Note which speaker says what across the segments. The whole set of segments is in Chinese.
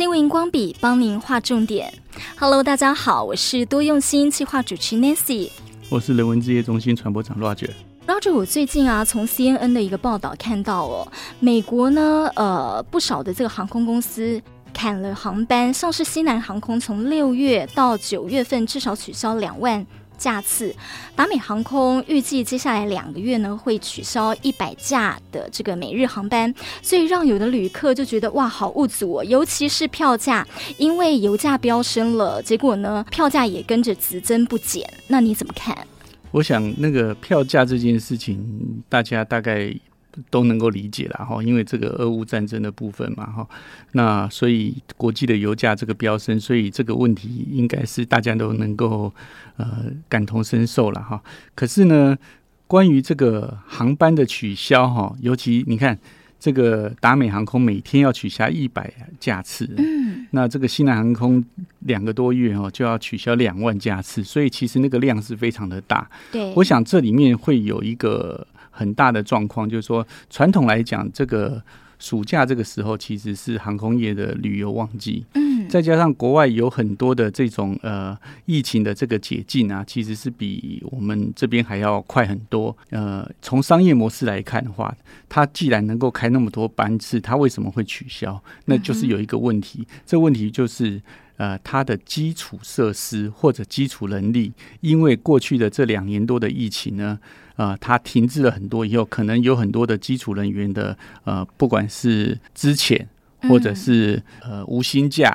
Speaker 1: 新闻荧光笔帮您画重点。Hello，大家好，我是多用心企划主持 Nancy，
Speaker 2: 我是人文之夜中心传播长 Roger。
Speaker 1: Roger，我最近啊，从 CNN 的一个报道看到哦，美国呢，呃，不少的这个航空公司砍了航班，像是西南航空从六月到九月份至少取消两万。架次，达美航空预计接下来两个月呢会取消一百架的这个每日航班，所以让有的旅客就觉得哇，好物足，尤其是票价，因为油价飙升了，结果呢票价也跟着只增不减。那你怎么看？
Speaker 2: 我想那个票价这件事情，大家大概。都能够理解了哈，因为这个俄乌战争的部分嘛哈，那所以国际的油价这个飙升，所以这个问题应该是大家都能够呃感同身受了哈。可是呢，关于这个航班的取消哈，尤其你看这个达美航空每天要取消一百架次，嗯，那这个西南航空两个多月哦就要取消两万架次，所以其实那个量是非常的大。
Speaker 1: 对，
Speaker 2: 我想这里面会有一个。很大的状况就是说，传统来讲，这个暑假这个时候其实是航空业的旅游旺季。嗯，再加上国外有很多的这种呃疫情的这个解禁啊，其实是比我们这边还要快很多。呃，从商业模式来看的话，它既然能够开那么多班次，它为什么会取消？那就是有一个问题，这问题就是。呃，它的基础设施或者基础能力，因为过去的这两年多的疫情呢，呃，它停滞了很多，以后可能有很多的基础人员的呃，不管是资遣或者是呃无薪假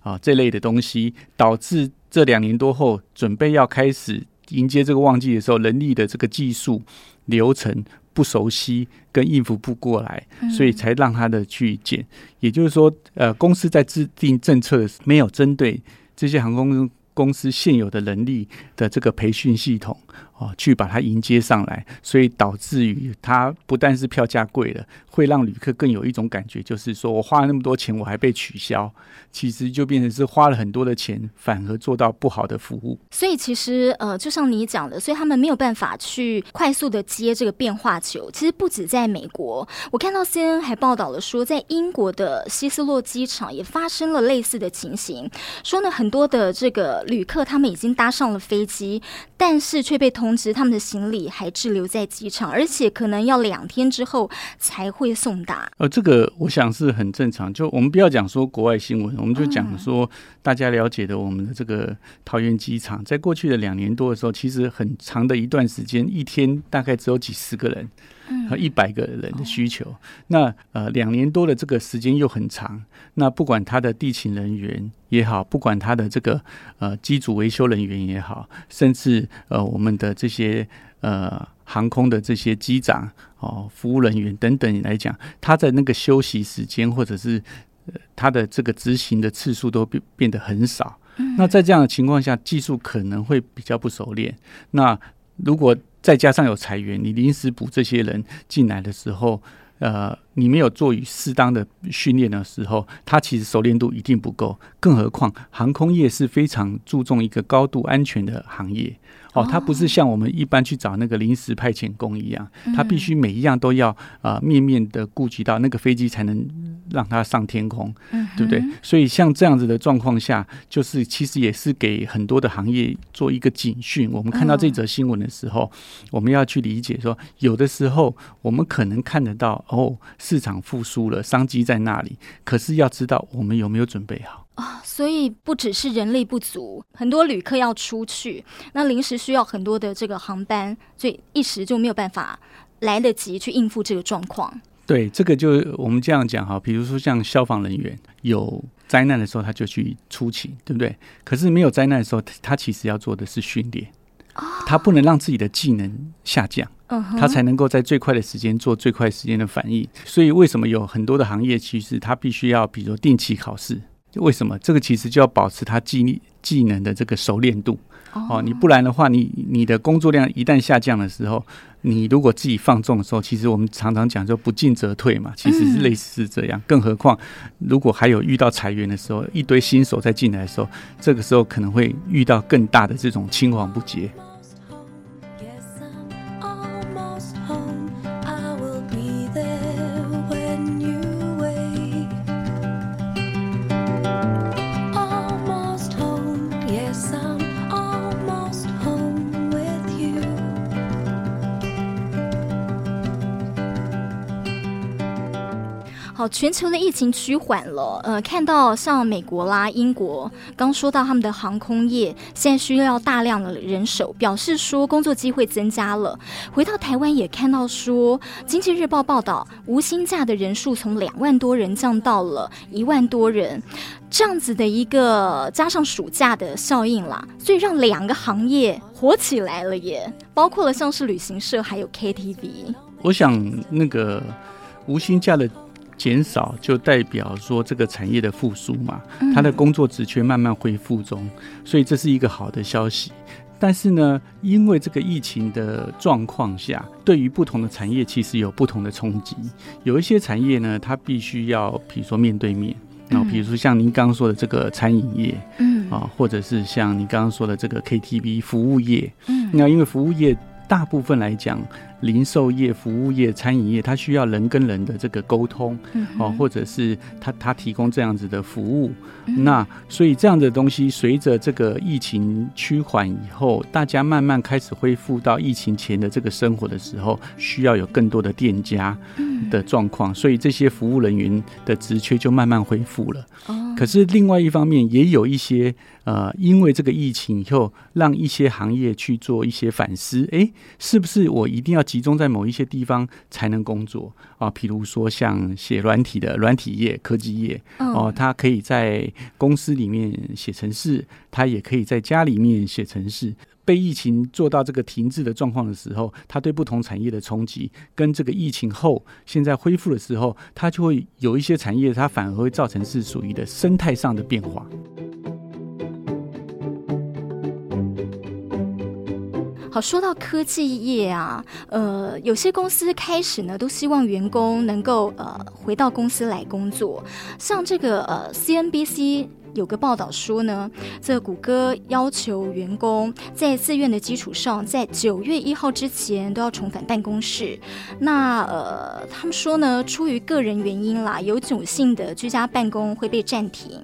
Speaker 2: 啊、呃、这类的东西，导致这两年多后准备要开始迎接这个旺季的时候，人力的这个技术流程。不熟悉跟应付不过来，所以才让他的去减。也就是说，呃，公司在制定政策没有针对这些航空公司现有的能力的这个培训系统。哦，去把它迎接上来，所以导致于它不但是票价贵了，会让旅客更有一种感觉，就是说我花了那么多钱，我还被取消，其实就变成是花了很多的钱，反而做到不好的服务。
Speaker 1: 所以其实呃，就像你讲的，所以他们没有办法去快速的接这个变化球。其实不止在美国，我看到 CNN 还报道了说，在英国的希斯洛机场也发生了类似的情形，说呢很多的这个旅客他们已经搭上了飞机，但是却被通。同时，他们的行李还滞留在机场，而且可能要两天之后才会送达。
Speaker 2: 呃，这个我想是很正常。就我们不要讲说国外新闻，我们就讲说大家了解的我们的这个桃园机场，在过去的两年多的时候，其实很长的一段时间，一天大概只有几十个人。和一百个人的需求，嗯、那呃两年多的这个时间又很长，那不管他的地勤人员也好，不管他的这个呃机组维修人员也好，甚至呃我们的这些呃航空的这些机长哦服务人员等等来讲，他在那个休息时间或者是呃他的这个执行的次数都变变得很少。嗯、那在这样的情况下，技术可能会比较不熟练。那如果再加上有裁员，你临时补这些人进来的时候，呃，你没有做与适当的训练的时候，他其实熟练度一定不够。更何况航空业是非常注重一个高度安全的行业。哦，它不是像我们一般去找那个临时派遣工一样，它必须每一样都要啊、呃、面面的顾及到那个飞机才能让它上天空，对不对？所以像这样子的状况下，就是其实也是给很多的行业做一个警讯。我们看到这则新闻的时候，我们要去理解说，有的时候我们可能看得到哦，市场复苏了，商机在那里，可是要知道我们有没有准备好。
Speaker 1: 啊、哦，所以不只是人力不足，很多旅客要出去，那临时需要很多的这个航班，所以一时就没有办法来得及去应付这个状况。
Speaker 2: 对，这个就我们这样讲哈，比如说像消防人员有灾难的时候，他就去出勤，对不对？可是没有灾难的时候，他其实要做的是训练，哦、他不能让自己的技能下降，他才能够在最快的时间做最快时间的反应。所以为什么有很多的行业，其实他必须要，比如说定期考试。为什么这个其实就要保持他技技能的这个熟练度哦？你不然的话，你你的工作量一旦下降的时候，你如果自己放纵的时候，其实我们常常讲说不进则退嘛，其实是类似是这样。更何况如果还有遇到裁员的时候，一堆新手在进来的时候，这个时候可能会遇到更大的这种青黄不接。
Speaker 1: 全球的疫情趋缓了，呃，看到像美国啦、英国，刚说到他们的航空业现在需要大量的人手，表示说工作机会增加了。回到台湾也看到说，《经济日报》报道，无薪假的人数从两万多人降到了一万多人，这样子的一个加上暑假的效应啦，所以让两个行业火起来了耶，包括了像是旅行社还有 KTV。
Speaker 2: 我想那个无薪假的。减少就代表说这个产业的复苏嘛，它的工作职缺慢慢恢复中，所以这是一个好的消息。但是呢，因为这个疫情的状况下，对于不同的产业其实有不同的冲击。有一些产业呢，它必须要，比如说面对面，然后比如说像您刚刚说的这个餐饮业，嗯啊，或者是像您刚刚说的这个 KTV 服务业，嗯，那因为服务业大部分来讲。零售业、服务业、餐饮业，它需要人跟人的这个沟通，哦，或者是他他提供这样子的服务，那所以这样的东西，随着这个疫情趋缓以后，大家慢慢开始恢复到疫情前的这个生活的时候，需要有更多的店家的状况，所以这些服务人员的职缺就慢慢恢复了。可是另外一方面，也有一些呃，因为这个疫情以后，让一些行业去做一些反思，哎，是不是我一定要集中在某一些地方才能工作啊？譬如说像写软体的软体业、科技业哦，他可以在公司里面写程式，他也可以在家里面写程式。被疫情做到这个停滞的状况的时候，它对不同产业的冲击，跟这个疫情后现在恢复的时候，它就会有一些产业，它反而会造成是属于的生态上的变化。
Speaker 1: 好，说到科技业啊，呃，有些公司开始呢，都希望员工能够呃回到公司来工作，像这个呃 CNBC。有个报道说呢，这谷歌要求员工在自愿的基础上，在九月一号之前都要重返办公室。那呃，他们说呢，出于个人原因啦，有九性的居家办公会被暂停。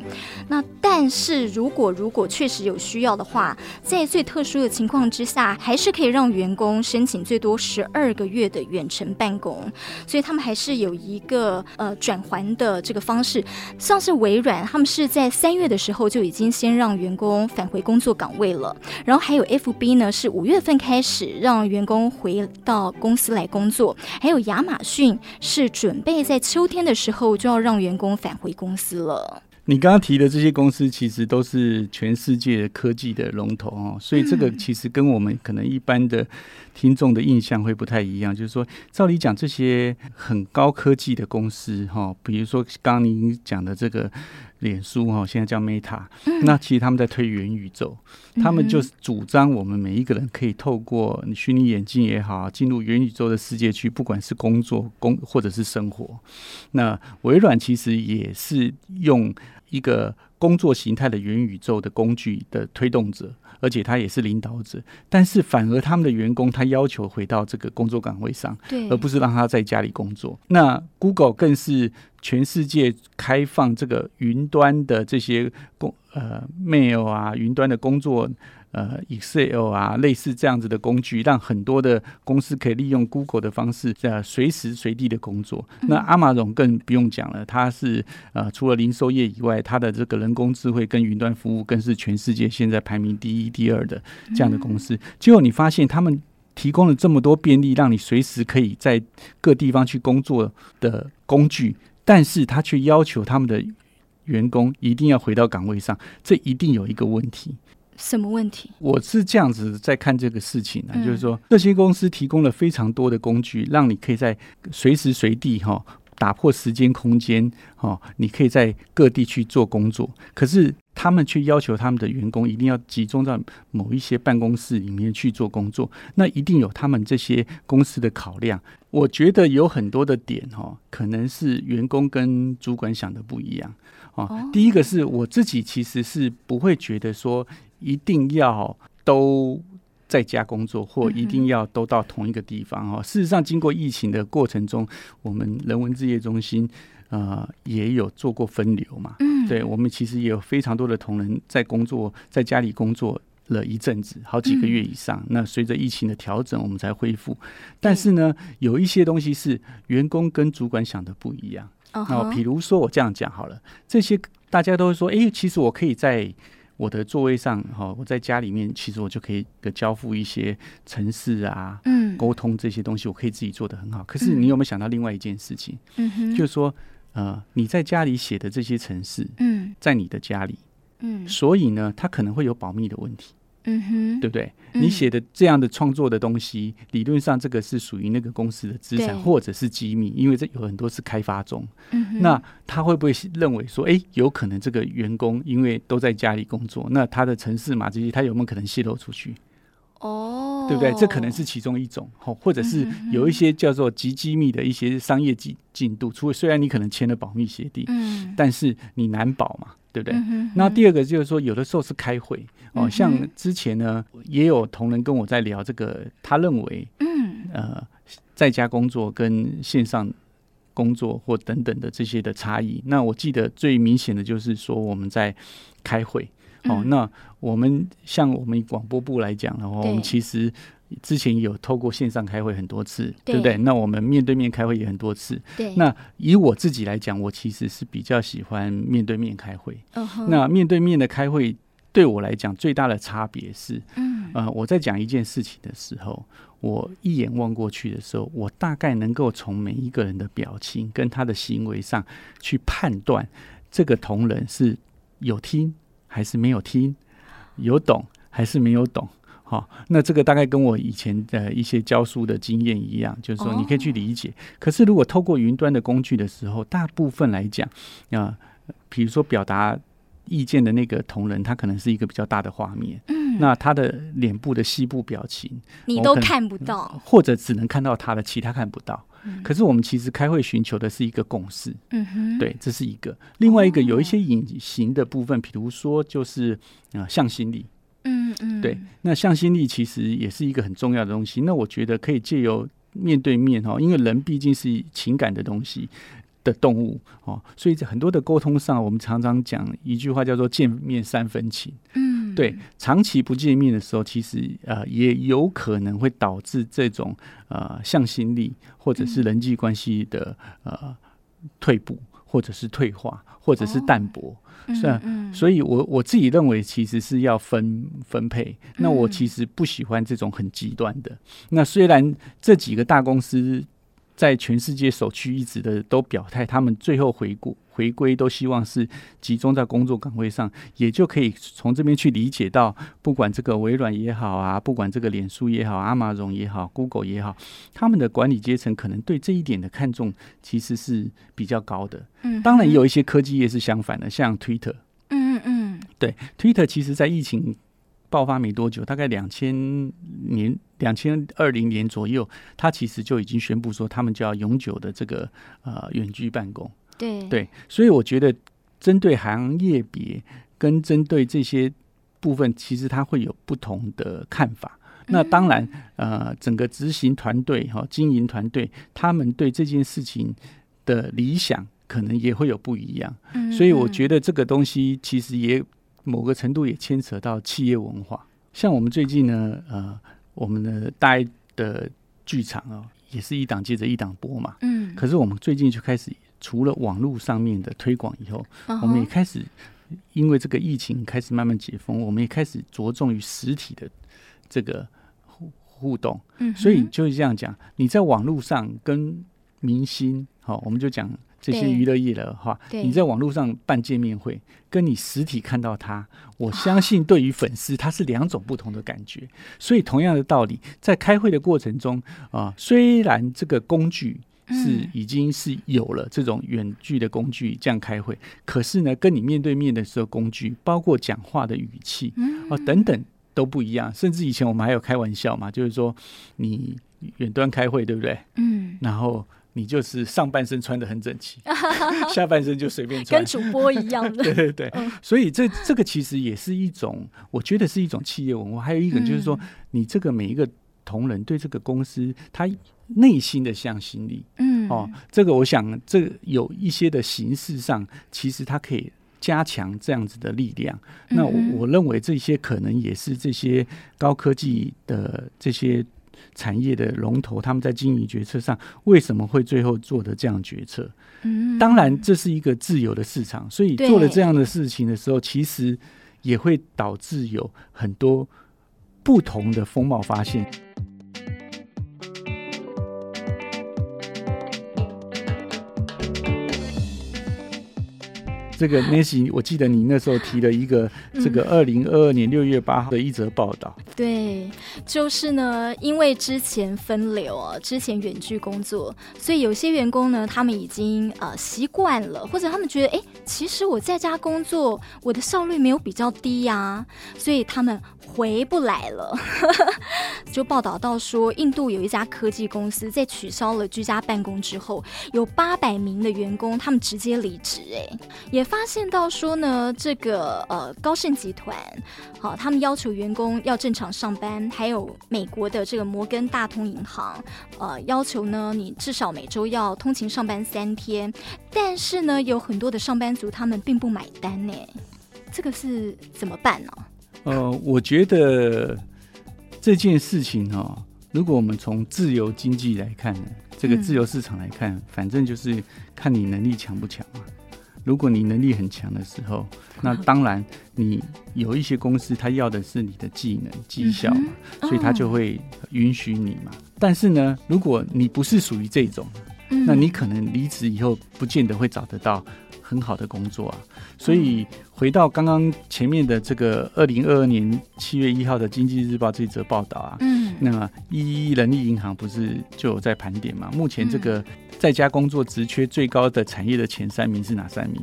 Speaker 1: 那但是如果如果确实有需要的话，在最特殊的情况之下，还是可以让员工申请最多十二个月的远程办公。所以他们还是有一个呃转还的这个方式，像是微软，他们是在三。月的时候就已经先让员工返回工作岗位了，然后还有 FB 呢，是五月份开始让员工回到公司来工作，还有亚马逊是准备在秋天的时候就要让员工返回公司了。
Speaker 2: 你刚刚提的这些公司，其实都是全世界科技的龙头哦，所以这个其实跟我们可能一般的听众的印象会不太一样。就是说，照理讲，这些很高科技的公司哈，比如说刚刚您讲的这个脸书哈，现在叫 Meta，那其实他们在推元宇宙，他们就是主张我们每一个人可以透过虚拟眼镜也好，进入元宇宙的世界去，不管是工作、工或者是生活。那微软其实也是用。一个工作形态的元宇宙的工具的推动者，而且他也是领导者，但是反而他们的员工他要求回到这个工作岗位上，对，而不是让他在家里工作。那 Google 更是全世界开放这个云端的这些工呃 mail 啊，云端的工作。呃，Excel 啊，类似这样子的工具，让很多的公司可以利用 Google 的方式，呃，随时随地的工作。那 Amazon 更不用讲了，它是呃，除了零售业以外，它的这个人工智慧跟云端服务更是全世界现在排名第一、第二的这样的公司。结果你发现，他们提供了这么多便利，让你随时可以在各地方去工作的工具，但是他却要求他们的员工一定要回到岗位上，这一定有一个问题。
Speaker 1: 什么问题？
Speaker 2: 我是这样子在看这个事情呢，就是说这些公司提供了非常多的工具，让你可以在随时随地哈打破时间空间哈，你可以在各地去做工作。可是他们却要求他们的员工一定要集中在某一些办公室里面去做工作，那一定有他们这些公司的考量。我觉得有很多的点哈，可能是员工跟主管想的不一样啊。第一个是我自己其实是不会觉得说。一定要都在家工作，或一定要都到同一个地方哈。事实上，经过疫情的过程中，我们人文置业中心呃也有做过分流嘛。嗯，对，我们其实也有非常多的同仁在工作，在家里工作了一阵子，好几个月以上。那随着疫情的调整，我们才恢复。但是呢，有一些东西是员工跟主管想的不一样。
Speaker 1: Uh.
Speaker 2: 那比如说我这样讲好了，这些大家都会说，哎、欸，其实我可以在我的座位上，哈，我在家里面，其实我就可以交付一些城市啊，嗯，沟通这些东西，我可以自己做得很好。可是你有没有想到另外一件事情？嗯哼，就是说，呃，你在家里写的这些城市，嗯，在你的家里，嗯，所以呢，它可能会有保密的问题。嗯哼，对不对？嗯、你写的这样的创作的东西，理论上这个是属于那个公司的资产，或者是机密，因为这有很多是开发中。嗯哼，那他会不会认为说，哎，有可能这个员工因为都在家里工作，那他的城市码这些，他有没有可能泄露出去？哦，对不对？这可能是其中一种，或者是有一些叫做极机密的一些商业进进度，除了虽然你可能签了保密协定，嗯，但是你难保嘛。对不对？那第二个就是说，有的时候是开会哦，像之前呢，也有同仁跟我在聊这个，他认为，嗯，呃，在家工作跟线上工作或等等的这些的差异。那我记得最明显的就是说，我们在开会哦，那我们像我们广播部来讲的话，我们其实。之前有透过线上开会很多次，对，对不对？那我们面对面开会也很多次。对。那以我自己来讲，我其实是比较喜欢面对面开会。Uh huh. 那面对面的开会对我来讲最大的差别是，嗯，呃，我在讲一件事情的时候，我一眼望过去的时候，我大概能够从每一个人的表情跟他的行为上去判断这个同仁是有听还是没有听，有懂还是没有懂。好，那这个大概跟我以前的一些教书的经验一样，就是说你可以去理解。可是如果透过云端的工具的时候，大部分来讲啊，比如说表达意见的那个同仁，他可能是一个比较大的画面，嗯，那他的脸部的细部表情
Speaker 1: 你都看不到，
Speaker 2: 或者只能看到他的，其他看不到。可是我们其实开会寻求的是一个共识，嗯哼，对，这是一个。另外一个有一些隐形的部分，比如说就是啊，向心力。嗯嗯，对，那向心力其实也是一个很重要的东西。那我觉得可以借由面对面哈，因为人毕竟是情感的东西的动物哦，所以在很多的沟通上，我们常常讲一句话叫做“见面三分情”。嗯，对，长期不见面的时候，其实呃也有可能会导致这种呃向心力或者是人际关系的呃退步，或者是退化，或者是淡薄。哦是啊，所以我我自己认为其实是要分分配。那我其实不喜欢这种很极端的。那虽然这几个大公司在全世界首屈一指的都表态，他们最后回顾。回归都希望是集中在工作岗位上，也就可以从这边去理解到，不管这个微软也好啊，不管这个脸书也好，阿玛荣也好，Google 也好，他们的管理阶层可能对这一点的看重其实是比较高的。嗯，当然也有一些科技业是相反的，像 Twitter。嗯嗯嗯，对，Twitter 其实在疫情爆发没多久，大概两千年、两千二零年左右，他其实就已经宣布说，他们就要永久的这个呃远距办公。对对，所以我觉得针对行业别跟针对这些部分，其实他会有不同的看法。那当然，呃，整个执行团队哈、经营团队，他们对这件事情的理想可能也会有不一样。所以我觉得这个东西其实也某个程度也牵扯到企业文化。像我们最近呢，呃，我们的大爱的剧场哦，也是一档接着一档播嘛。嗯。可是我们最近就开始。除了网络上面的推广以后，uh. 我们也开始因为这个疫情开始慢慢解封，我们也开始着重于实体的这个互互动。嗯、所以就是这样讲，你在网络上跟明星，好，我们就讲这些娱乐业的话，对你在网络上办见面会，跟你实体看到他，我相信对于粉丝他是两种不同的感觉。所以同样的道理，在开会的过程中啊，虽然这个工具。是已经是有了这种远距的工具这样开会，可是呢，跟你面对面的时候，工具包括讲话的语气啊等等都不一样。甚至以前我们还有开玩笑嘛，就是说你远端开会，对不对？嗯，然后你就是上半身穿的很整齐，下半身就随便穿，
Speaker 1: 跟主播一样的。
Speaker 2: 对对对，所以这这个其实也是一种，我觉得是一种企业文化。还有一个就是说，你这个每一个同仁对这个公司，他。内心的向心力，嗯，哦，这个我想，这个有一些的形式上，其实它可以加强这样子的力量。嗯、那我我认为这些可能也是这些高科技的这些产业的龙头，他们在经营决策上为什么会最后做的这样决策？嗯，当然这是一个自由的市场，所以做了这样的事情的时候，其实也会导致有很多不同的风貌发现。这个 Nancy，我记得你那时候提了一个这个二零二二年六月八号的一则报道。
Speaker 1: 嗯，对，就是呢，因为之前分流啊，之前远距工作，所以有些员工呢，他们已经呃习惯了，或者他们觉得，哎，其实我在家工作，我的效率没有比较低呀，所以他们回不来了。就报道到说，印度有一家科技公司在取消了居家办公之后，有八百名的员工他们直接离职，哎，也。发现到说呢，这个呃高盛集团，好，他们要求员工要正常上班，还有美国的这个摩根大通银行，呃，要求呢你至少每周要通勤上班三天，但是呢，有很多的上班族他们并不买单呢，这个是怎么办呢？
Speaker 2: 呃，我觉得这件事情哦，如果我们从自由经济来看呢，这个自由市场来看，嗯、反正就是看你能力强不强嘛。如果你能力很强的时候，那当然你有一些公司，他要的是你的技能绩效嘛，所以他就会允许你嘛。但是呢，如果你不是属于这种，那你可能离职以后不见得会找得到很好的工作啊。所以回到刚刚前面的这个二零二二年七月一号的《经济日报》这则报道啊，嗯，那一一人力银行不是就有在盘点嘛？目前这个。在家工作职缺最高的产业的前三名是哪三名？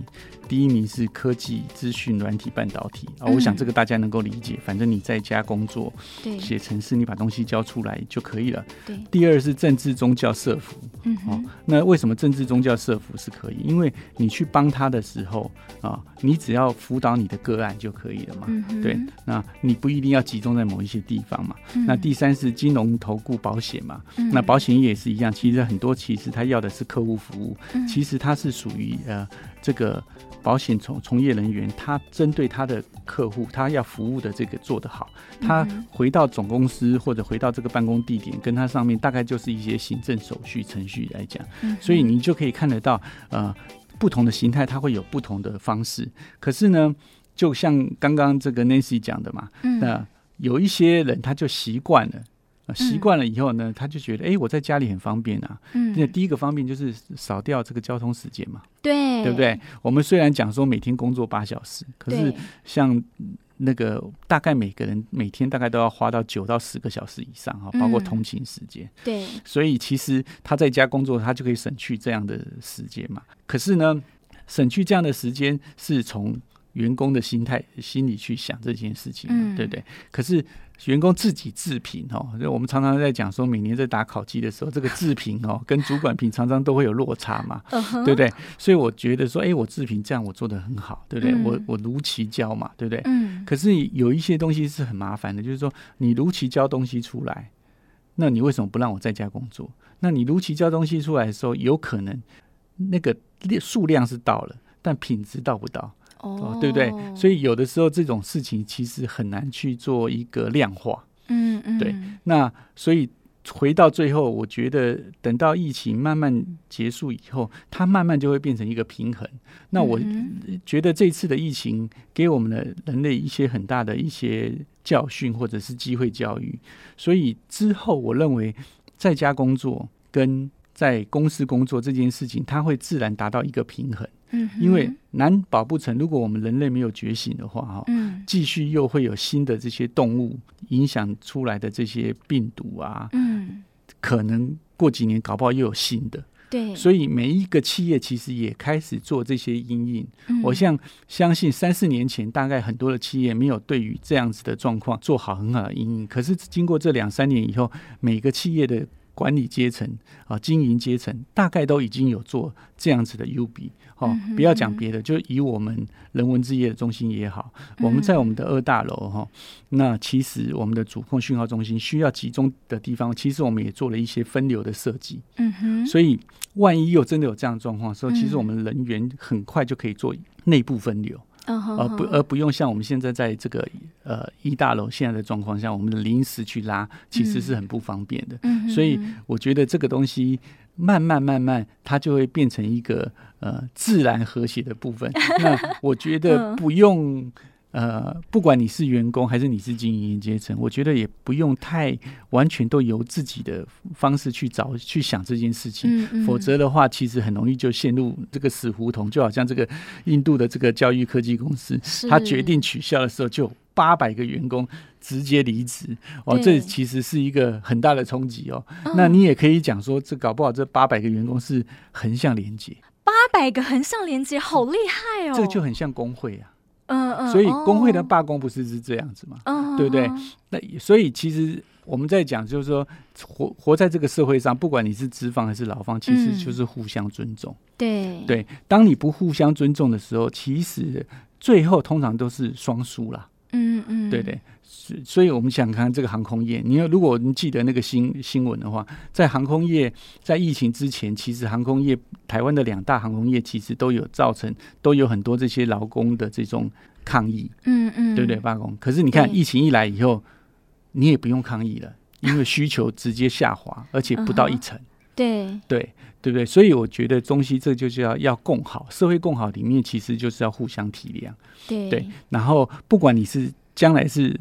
Speaker 2: 第一名是科技、资讯、软体、半导体啊，我想这个大家能够理解。反正你在家工作，写程式，你把东西交出来就可以了。对。第二是政治、宗教、社福。嗯。哦，那为什么政治、宗教、社福是可以？因为你去帮他的时候啊，你只要辅导你的个案就可以了嘛。嗯。对。那你不一定要集中在某一些地方嘛。那第三是金融、投顾、保险嘛。嗯那保险业也是一样，其实很多其实他要的是客户服务，其实他是属于呃这个。保险从从业人员，他针对他的客户，他要服务的这个做得好，他回到总公司或者回到这个办公地点，跟他上面大概就是一些行政手续程序来讲，所以你就可以看得到，呃，不同的形态它会有不同的方式。可是呢，就像刚刚这个 Nancy 讲的嘛，那有一些人他就习惯了。习惯了以后呢，他就觉得，哎、欸，我在家里很方便啊。嗯，那第一个方便就是少掉这个交通时间嘛。对，对不对？我们虽然讲说每天工作八小时，可是像那个大概每个人每天大概都要花到九到十个小时以上哈，包括通勤时间。对，所以其实他在家工作，他就可以省去这样的时间嘛。可是呢，省去这样的时间是从员工的心态心里去想这件事情，嗯，对不对？可是。员工自己自评哦，就我们常常在讲说，每年在打考绩的时候，这个自评哦，跟主管评常常都会有落差嘛，对不对？所以我觉得说，哎，我自评这样我做的很好，对不对？我我如期交嘛，对不对？嗯。可是有一些东西是很麻烦的，就是说你如期交东西出来，那你为什么不让我在家工作？那你如期交东西出来的时候，有可能那个数量是到了，但品质到不到。哦，对不对？所以有的时候这种事情其实很难去做一个量化。嗯嗯，对。那所以回到最后，我觉得等到疫情慢慢结束以后，它慢慢就会变成一个平衡。那我觉得这次的疫情给我们的人类一些很大的一些教训或者是机会教育。所以之后我认为在家工作跟在公司工作这件事情，它会自然达到一个平衡。嗯，因为难保不成，如果我们人类没有觉醒的话，哈，嗯，继续又会有新的这些动物影响出来的这些病毒啊，嗯，可能过几年搞不好又有新的，对，所以每一个企业其实也开始做这些阴影。我像相信三四年前，大概很多的企业没有对于这样子的状况做好很好的阴影，可是经过这两三年以后，每个企业的管理阶层啊，经营阶层大概都已经有做这样子的优比。哦，不要讲别的，就以我们人文置业的中心也好，我们在我们的二大楼哈，那其实我们的主控讯号中心需要集中的地方，其实我们也做了一些分流的设计。嗯哼，所以万一又真的有这样状况的时候，其实我们人员很快就可以做内部分流，而不而不用像我们现在在这个呃一大楼现在的状况下，我们的临时去拉其实是很不方便的。
Speaker 1: 嗯，
Speaker 2: 所以我觉得这个东西慢慢慢慢，它就会变成一个呃自然和谐的部分。那我觉得不用。呃，不管你是员工还是你是经营阶层，我觉得也不用太完全都由自己的方式去找去想这件事情，
Speaker 1: 嗯嗯、
Speaker 2: 否则的话，其实很容易就陷入这个死胡同。就好像这个印度的这个教育科技公司，他决定取消的时候，就八百个员工直接离职哦，这其实是一个很大的冲击哦。嗯、那你也可以讲说，这搞不好这八百个员工是横向连接，
Speaker 1: 八百个横向连接，好厉害哦！
Speaker 2: 这个就很像工会啊。
Speaker 1: 嗯嗯，
Speaker 2: 所以工会的罢工不是是这样子嘛？
Speaker 1: 嗯，
Speaker 2: 对不对？那所以其实我们在讲，就是说活活在这个社会上，不管你是资方还是劳方，其实就是互相尊重。
Speaker 1: 对
Speaker 2: 对，当你不互相尊重的时候，其实最后通常都是双输啦。
Speaker 1: 嗯嗯，
Speaker 2: 对对。所以，我们想看这个航空业。你要如果你记得那个新新闻的话，在航空业在疫情之前，其实航空业台湾的两大航空业其实都有造成都有很多这些劳工的这种抗议，
Speaker 1: 嗯嗯，
Speaker 2: 对不对？罢工。可是你看疫情一来以后，你也不用抗议了，因为需求直接下滑，而且不到一成。
Speaker 1: 对
Speaker 2: 对对不对？所以我觉得中西这就是要要共好，社会共好里面其实就是要互相体谅。
Speaker 1: 对
Speaker 2: 对，然后不管你是将来是。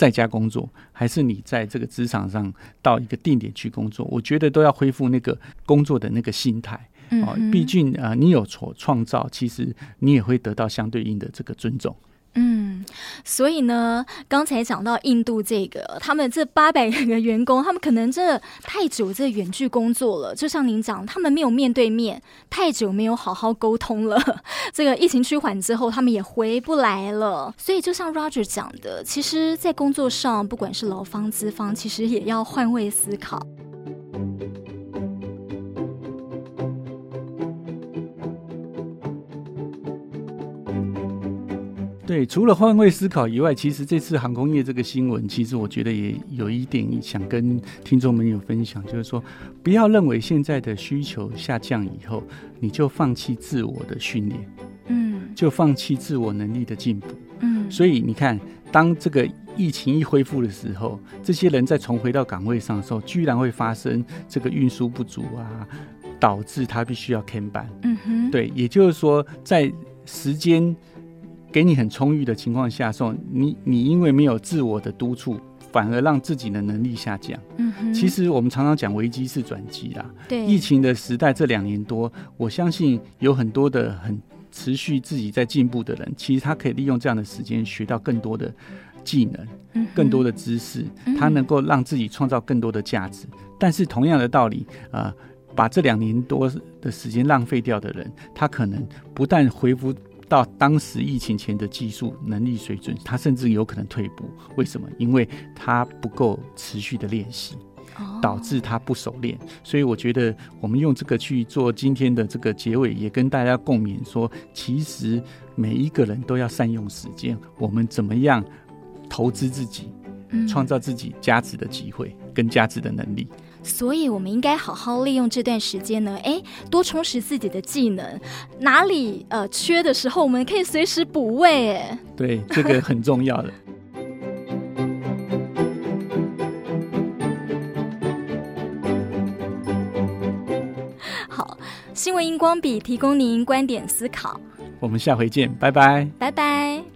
Speaker 2: 在家工作，还是你在这个职场上到一个定点去工作，我觉得都要恢复那个工作的那个心态。
Speaker 1: 嗯、
Speaker 2: 哦，毕竟啊、呃，你有所创造，其实你也会得到相对应的这个尊重。
Speaker 1: 嗯，所以呢，刚才讲到印度这个，他们这八百个员工，他们可能真的太久这远距工作了，就像您讲，他们没有面对面，太久没有好好沟通了。这个疫情趋缓之后，他们也回不来了。所以就像 Roger 讲的，其实，在工作上，不管是劳方资方，其实也要换位思考。
Speaker 2: 对，除了换位思考以外，其实这次航空业这个新闻，其实我觉得也有一点想跟听众们有分享，就是说，不要认为现在的需求下降以后，你就放弃自我的训练，
Speaker 1: 嗯，
Speaker 2: 就放弃自我能力的进步，
Speaker 1: 嗯。
Speaker 2: 所以你看，当这个疫情一恢复的时候，这些人再重回到岗位上的时候，居然会发生这个运输不足啊，导致他必须要看班，
Speaker 1: 嗯哼，
Speaker 2: 对，也就是说，在时间。给你很充裕的情况下，说你你因为没有自我的督促，反而让自己的能力下降。
Speaker 1: 嗯哼，
Speaker 2: 其实我们常常讲危机是转机啦。
Speaker 1: 对，
Speaker 2: 疫情的时代这两年多，我相信有很多的很持续自己在进步的人，其实他可以利用这样的时间学到更多的技能，
Speaker 1: 嗯，
Speaker 2: 更多的知识，他能够让自己创造更多的价值。但是同样的道理啊，呃，把这两年多的时间浪费掉的人，他可能不但恢复。到当时疫情前的技术能力水准，他甚至有可能退步。为什么？因为他不够持续的练习，导致他不熟练。所以我觉得我们用这个去做今天的这个结尾，也跟大家共勉说：其实每一个人都要善用时间。我们怎么样投资自己，创造自己价值的机会跟价值的能力？
Speaker 1: 所以，我们应该好好利用这段时间呢，哎，多充实自己的技能，哪里呃缺的时候，我们可以随时补位。哎，
Speaker 2: 对，这个很重要的。
Speaker 1: 好，新闻荧光笔提供您观点思考。
Speaker 2: 我们下回见，拜拜，
Speaker 1: 拜拜。